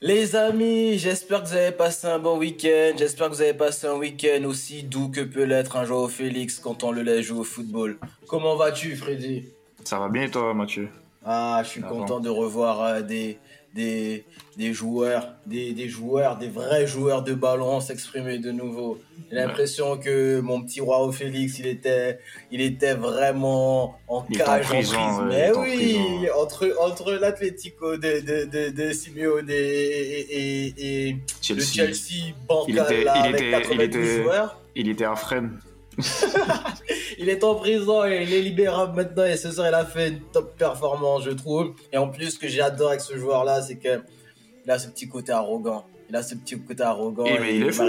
Les amis, j'espère que vous avez passé un bon week-end. J'espère que vous avez passé un week-end aussi doux que peut l'être un joueur Félix quand on le laisse jouer au football. Comment vas-tu, Freddy? Ça va bien et toi, Mathieu? Ah, je suis content de revoir euh, des, des, des joueurs, des, des, joueurs, des vrais joueurs de ballon s'exprimer de nouveau. J'ai l'impression que mon petit roi au Félix, il était, il était vraiment en cage, en, prison. Mais oui, entre, entre l'Atlético de, de, de, de, Simeone et, et, et le Chelsea bancal il était, avec était, il était, joueurs. Il était à Fresnes. il est en prison et il est libérable maintenant et ce soir il a fait une top performance je trouve et en plus ce que j'adore avec ce joueur là c'est que il a ce petit côté arrogant il a ce petit côté arrogant et, mais il, est fou.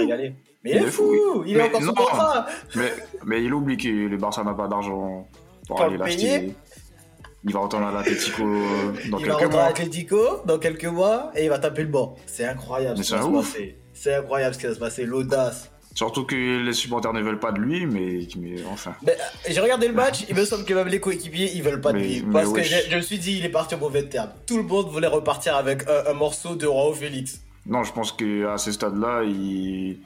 Mais il, est fou, il est encore sous contrat. Mais, mais il oublie que le Barça n'a pas d'argent pour aller l'acheter. Il va retourner à l'Atletico dans il quelques va mois. à l'Atletico dans quelques mois et il va taper le banc. C'est incroyable ce qui va se passer. C'est incroyable ce qui va se passer, l'audace. Surtout que les supporters ne veulent pas de lui, mais, mais enfin. Mais, euh, j'ai regardé le match, il me semble que même les coéquipiers, ils veulent pas de lui. Parce que je, me suis dit, il est parti au mauvais terme. Tout le monde voulait repartir avec un, morceau de Rao Félix. Non, je pense qu'à ce stade-là, ils,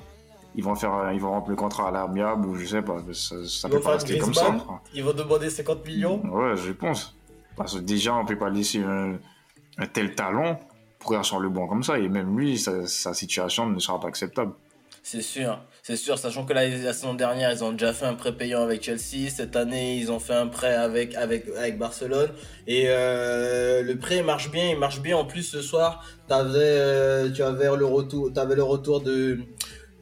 ils vont faire, ils vont remplir le contrat à l'amiable ou je sais pas. Ça, ça peut pas rester comme ça. Ils vont demander 50 millions. Ouais, je pense. Parce que déjà, on peut pas laisser un, un tel talent courir sur le banc comme ça. Et même lui, sa, sa situation ne sera pas acceptable. C'est sûr, c'est sûr, sachant que la, la, saison dernière, ils ont déjà fait un prêt payant avec Chelsea. Cette année, ils ont fait un prêt avec, avec, avec Barcelone. Et euh, le prêt marche bien, il marche bien. En plus, ce soir, avais, euh, tu avais le retour, avais le retour de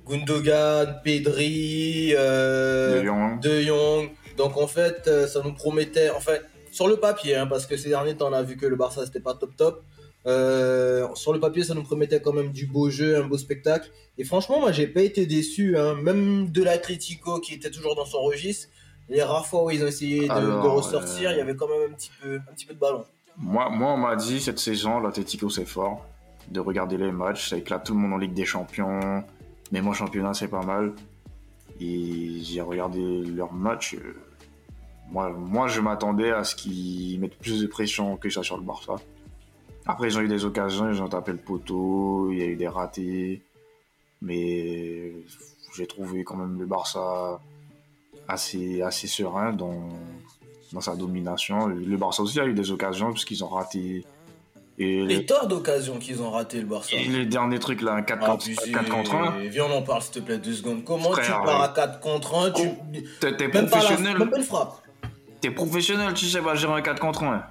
Gundogan, Pedri, euh, de, Jong. de Jong. Donc en fait, ça nous promettait, en fait, sur le papier, hein, parce que ces derniers temps, on a vu que le Barça, c'était pas top top. Euh, sur le papier, ça nous promettait quand même du beau jeu, un beau spectacle. Et franchement, moi, j'ai pas été déçu, hein. même de l'Atletico qui était toujours dans son registre. Les rares fois où ils ont essayé de, Alors, de ressortir, euh... il y avait quand même un petit peu, un petit peu de ballon. Moi, moi on m'a dit cette saison, l'Atletico c'est fort. De regarder les matchs, ça éclate tout le monde en Ligue des Champions. Même en championnat, c'est pas mal. Et j'ai regardé leurs matchs. Moi, moi je m'attendais à ce qu'ils mettent plus de pression que ça sur le Barça. Après, ils ont eu des occasions, ils ont tapé le poteau, il y a eu des ratés. Mais j'ai trouvé quand même le Barça assez, assez serein dans, dans sa domination. Le Barça aussi a eu des occasions puisqu'ils ont raté. Et les torts d'occasion qu'ils ont raté le Barça. Et les derniers trucs là, 4, ah, contre, 4 contre 1. Viens, on en parle s'il te plaît deux secondes. Comment Frère, tu pars à 4 contre 1 tu... T'es professionnel. Pas la... même pas une frappe. T'es professionnel, tu sais pas gérer un 4 contre 1.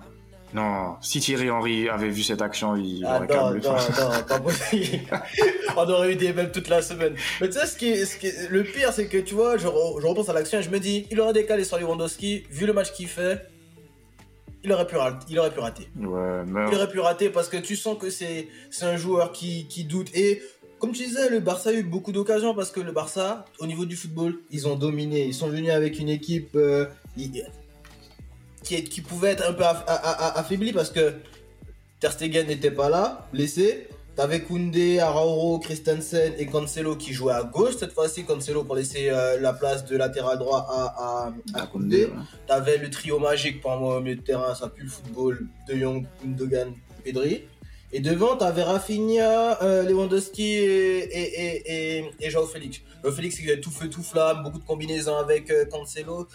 Non, si Thierry Henry avait vu cette action, il ah aurait non. On aurait eu des mêmes toute la semaine. Mais tu sais, ce qui est, ce qui le pire, c'est que tu vois, je, je repense à l'action et je me dis, il aurait décalé sur Lewandowski, vu le match qu'il fait, il aurait pu, il aurait pu rater. Ouais, mais... Il aurait pu rater parce que tu sens que c'est un joueur qui, qui doute. Et comme tu disais, le Barça a eu beaucoup d'occasions parce que le Barça, au niveau du football, ils ont dominé. Ils sont venus avec une équipe. Euh, qui, qui pouvait être un peu aff, aff, affaibli parce que Ter Stegen n'était pas là, blessé. T'avais Koundé, Arauro, Christensen et Cancelo qui jouaient à gauche cette fois-ci. Cancelo pour laisser euh, la place de latéral droit à, à, à Koundé. Ouais. T'avais le trio magique pour moi au milieu de terrain, ça pue le football, De Jong, Gundogan, Pedri. Et devant, t'avais Rafinha, euh, Lewandowski et, et, et, et, et Joao Félix. Joao Félix, il avait tout feu, tout flamme, beaucoup de combinaisons avec euh, Cancelo.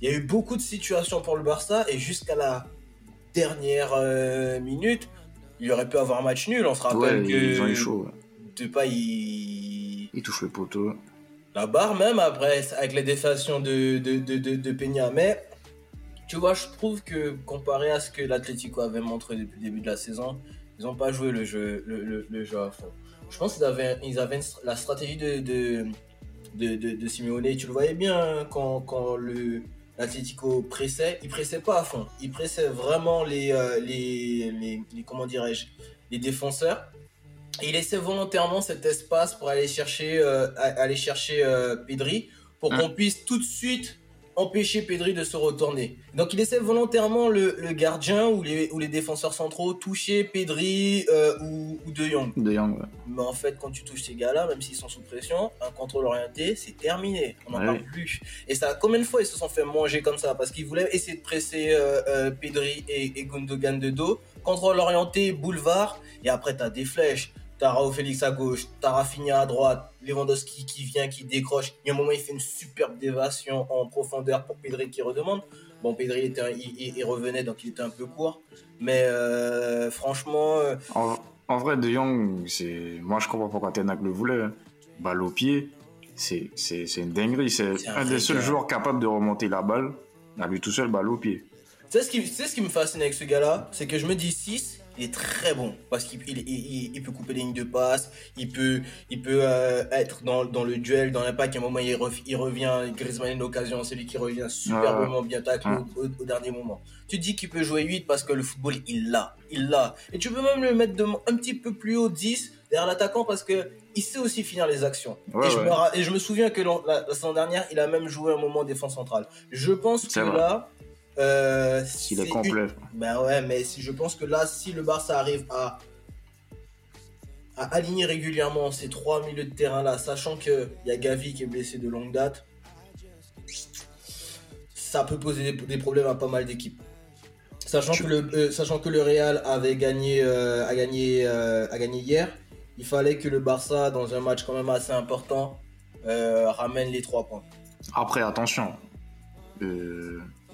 Il y a eu beaucoup de situations pour le Barça et jusqu'à la dernière euh, minute, il aurait pu avoir un match nul. On se rappelle ouais, que ils ont eu chaud. Depay il... il touche le poteau. La barre même après avec les défallations de, de, de, de, de Peña. Mais tu vois, je trouve que comparé à ce que l'Atlético avait montré depuis le début de la saison, ils n'ont pas joué le jeu, le, le, le, jeu à fond. Je pense qu'ils avaient, ils avaient la stratégie de, de, de, de, de Simeone. Tu le voyais bien quand, quand le, l'Atlético pressait, il pressait pas à fond. Il pressait vraiment les, euh, les, les, les, comment dirais-je, les défenseurs. Et il laissait volontairement cet espace pour aller chercher, euh, aller chercher euh, Pedri pour qu'on puisse tout de suite empêcher Pedri de se retourner. Donc il essaie volontairement le, le gardien ou les, ou les défenseurs centraux toucher Pedri euh, ou, ou De Jong. De Jong, ouais. Mais en fait, quand tu touches ces gars-là, même s'ils sont sous pression, un contrôle orienté, c'est terminé. On n'en ouais. parle plus. Et ça, combien de fois ils se sont fait manger comme ça? Parce qu'ils voulaient essayer de presser euh, euh, Pedri et, et Gundogan de dos. contrôle orienté, boulevard, et après t'as des flèches. T'as Raoult Félix à gauche, t'as Rafinha à droite, Lewandowski qui vient, qui décroche. Il y a un moment, il fait une superbe dévation en profondeur pour Pedri qui redemande. Bon, Pedri était il, revenait, donc il était un peu court. Mais euh, franchement. Euh, en, vrai, De Jong, moi je comprends pourquoi Tenac le voulait. Hein. Balle au pied, c'est, une dinguerie. C'est, un, des seuls joueurs capables de remonter la balle, à lui tout seul, balle au pied. C'est ce qui, ce qui me fascine avec ce gars-là, c'est que je me dis 6, il est très bon parce qu'il il, peut couper les lignes de passe, il peut, il peut euh, être dans, dans, le duel, dans l'impact. À un moment, il, il revient, Griezmann a une occasion, c'est lui qui revient superbement bien taclé au, dernier moment. Tu dis qu'il peut jouer 8 parce que le football, il l'a, il l'a. Et tu peux même le mettre de, un petit peu plus haut, 10, derrière l'attaquant parce que il sait aussi finir les actions. et, je me, et, je me, souviens que la, la, semaine dernière, il a même joué un moment défense centrale. Je pense que là euh, est, complet. Ben ouais, mais si je pense que là, si le Barça arrive à, à aligner régulièrement ces trois milieux de terrain là, sachant qu'il y a Gavi qui est blessé de longue date, ça peut poser des, problèmes à pas mal d'équipes. Sachant, que le, euh, sachant que le Real avait gagné, euh, a gagné, a gagné hier, il fallait que le Barça, dans un match quand même assez important, ramène les trois points. Après, attention.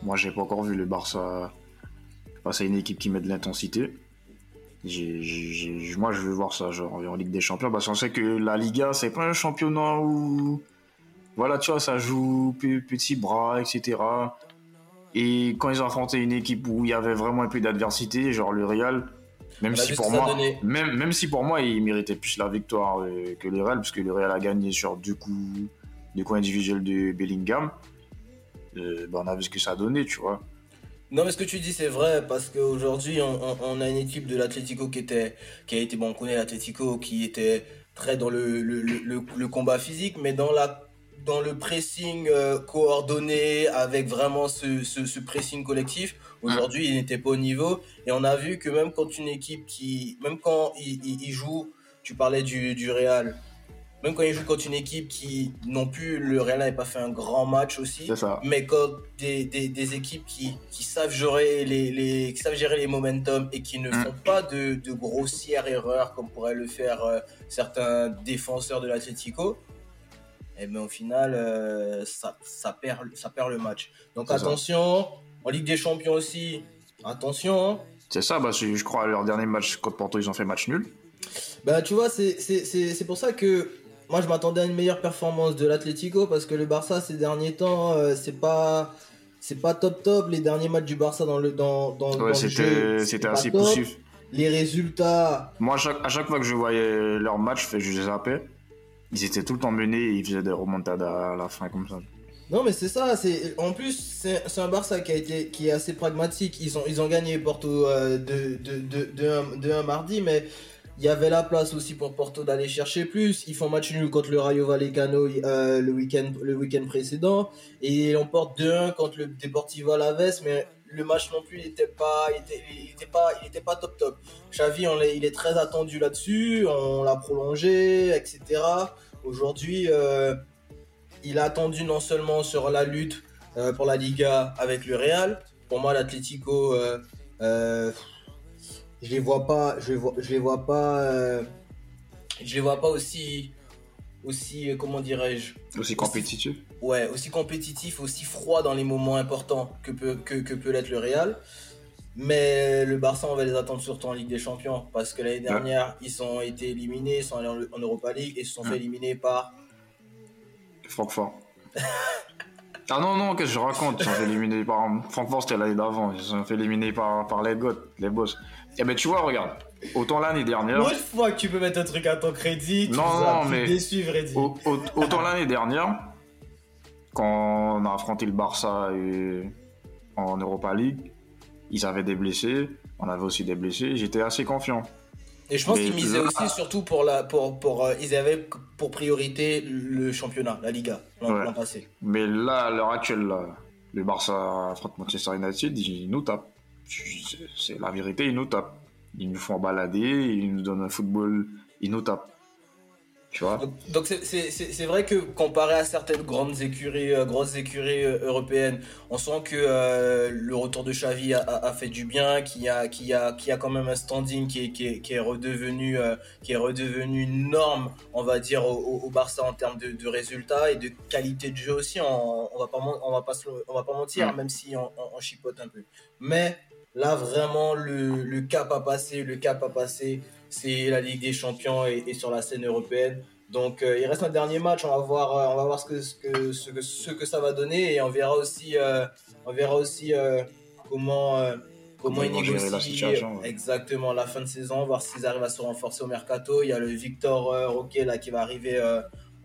Moi, j'ai pas encore vu le Barça face à une équipe qui met de l'intensité. moi, je veux voir ça genre, en Ligue des Champions parce qu'on sait que la Liga, c'est pas un championnat où. Voilà, tu vois, ça joue petit bras, etc. Et quand ils ont affronté une équipe où il y avait vraiment un peu d'adversité, genre le Real, même si, pour moi, même, même si pour moi, il méritait plus la victoire euh, que le Real, parce que le Real a gagné sur deux coups, deux coups individuels de Bellingham. Euh, bah, on a vu ce que ça a donné, tu vois. Non, mais ce que tu dis, c'est vrai, parce qu'aujourd'hui, on, a une équipe de l'Atlético qui était, qui a été, bon, on connaît l'Atlético, qui était très dans le, le, combat physique, mais dans la dans le pressing euh, coordonné avec vraiment ce, ce, pressing collectif. Aujourd'hui, il n'était pas au niveau. Et on a vu que même quand une équipe qui, même quand il, il, joue, tu parlais du, du Real, même quand il joue contre une équipe qui non plus, le Real n'avait pas fait un grand match aussi. Mais quand des, des, équipes qui, qui, savent gérer les, les, qui savent gérer les momentum et qui ne mm. font pas de, de, grossières erreurs comme pourraient le faire euh, certains défenseurs de l'Atletico, et eh ben au final, euh, ça, ça, perd, ça perd le match. Donc attention, en Ligue des Champions aussi, attention. Hein. C'est ça, bah, je crois, leur dernier match contre Porto, ils ont fait match nul. Bah tu vois, c'est pour ça que moi, je m'attendais à une meilleure performance de l'Atlético parce que le Barça ces derniers temps, euh, c'est pas c'est pas top top. Les derniers matchs du Barça dans le dans dans, ouais, c'était c'était assez poussif. Les résultats. Moi, à chaque, à chaque, fois que je voyais leur match, je les zappais. Ils étaient tout le temps menés et ils faisaient des remontades à la fin comme ça. Non mais c'est ça, c'est en plus c'est un Barça qui a été qui est assez pragmatique. Ils ont ils ont gagné Porto euh, de, de, de, de, de un mardi, mais il y avait la place aussi pour Porto d'aller chercher plus. Ils font match nul contre le Rayo Vallecano euh, le week-end le week précédent et ils emportent 2-1 contre le Deportivo Alaves, mais le match non plus n'était pas, pas, il était pas top top. Xavi, il est très attendu là-dessus, on l'a prolongé, etc. Aujourd'hui, euh, il a attendu non seulement sur la lutte euh, pour la Liga avec le Real. Pour moi, l'Atlético je les vois pas, je, vois, je les vois pas, euh, je les vois pas aussi, aussi, euh, comment dirais-je? Aussi compétitif Ouais, aussi compétitif, aussi froid dans les moments importants que peut, que, que peut l'être le Real. Mais le Barça, on va les attendre surtout en Ligue des Champions. Parce que l'année dernière, ils ont été éliminés, ils sont allés en, Europa League et se sont fait éliminer par. Francfort. ah non, non, qu'est-ce que je raconte? Ils sont fait éliminer par. Francfort, c'était l'année d'avant. Ils sont fait éliminer par, par les Goths, les boss. Eh ben tu vois, regarde. Autant l'année dernière. Une fois que tu peux mettre un truc à ton crédit, tu non, non, mais déçu, Autant l'année dernière, quand on a affronté le Barça en Europa League, ils avaient des blessés, on avait aussi des blessés, j'étais assez confiant. Et je pense qu'ils misaient aussi surtout pour la pour pour euh, ils avaient pour priorité le championnat, la Liga l'an passé. Mais là à l'heure actuelle le Barça affronte Manchester United, ils nous tapent c'est la vérité, ils nous tapent. Ils nous font balader, ils nous donnent un football, ils nous tapent. Donc c'est vrai que comparé à certaines grandes écuries, euh, grosses écuries euh, européennes, on sent que euh, le retour de Xavi a, fait du bien, qu'il y a, a, a quand même un standing qui est, qui est, redevenu, qui est redevenu norme, on va dire, au, Barça en termes de, résultats et de qualité de jeu aussi. On, on va pas, on va pas, on va pas mentir, mm. même si on, on, chipote un peu. Mais là, vraiment, le, le cap à passer, le cap à passer c'est la Ligue des Champions et, sur la scène européenne. Donc euh, il reste un dernier match, on va voir, euh, on va voir ce que, ce que, ce que, ça va donner et on verra aussi, euh, on verra aussi comment, comment, ils négocient exactement la fin de saison, voir s'ils arrivent à se renforcer au mercato. Il y a le Victor Roquet là qui va arriver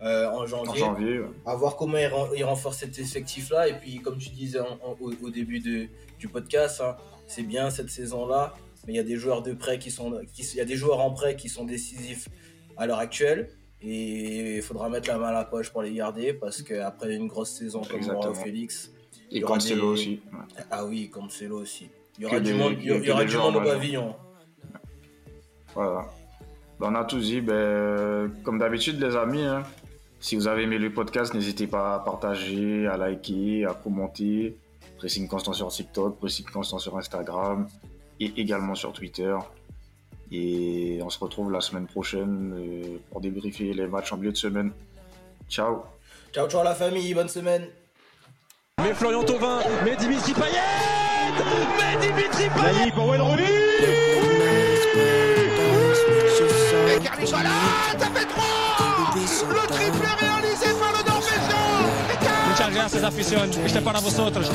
en janvier. En À voir comment il, renforce cet effectif-là. Et puis, comme tu disais au, début de, du podcast, hein, c'est bien cette saison-là mais il y a des joueurs de prêt qui sont, il y a des joueurs en prêt qui sont décisifs à l'heure actuelle. Et il faudra mettre la main à la poche pour les garder parce qu'après une grosse saison comme Exactement. Félix. Et Cancelo aussi. Ah oui, Cancelo aussi. Il y aura du monde, il y aura du monde au pavillon. Voilà. On a tous dit, ben, comme d'habitude, les amis, hein, si vous avez aimé le podcast, n'hésitez pas à partager, à liker, à commenter. Pressing constant sur TikTok, pressing constant sur Instagram et également sur Twitter. Et on se retrouve la semaine prochaine euh, pour débriefer les matchs en milieu de semaine. Ciao. Ciao, ciao la famille, bonne semaine. Mais Florian Thauvin, mais Dimitri Payet. Mais Dimitri Payet. Pour Wayne Rooney Et Carly ça fait 3 Le triplé réalisé par le Norvégien. Muchas gracias afición, este para vosotros.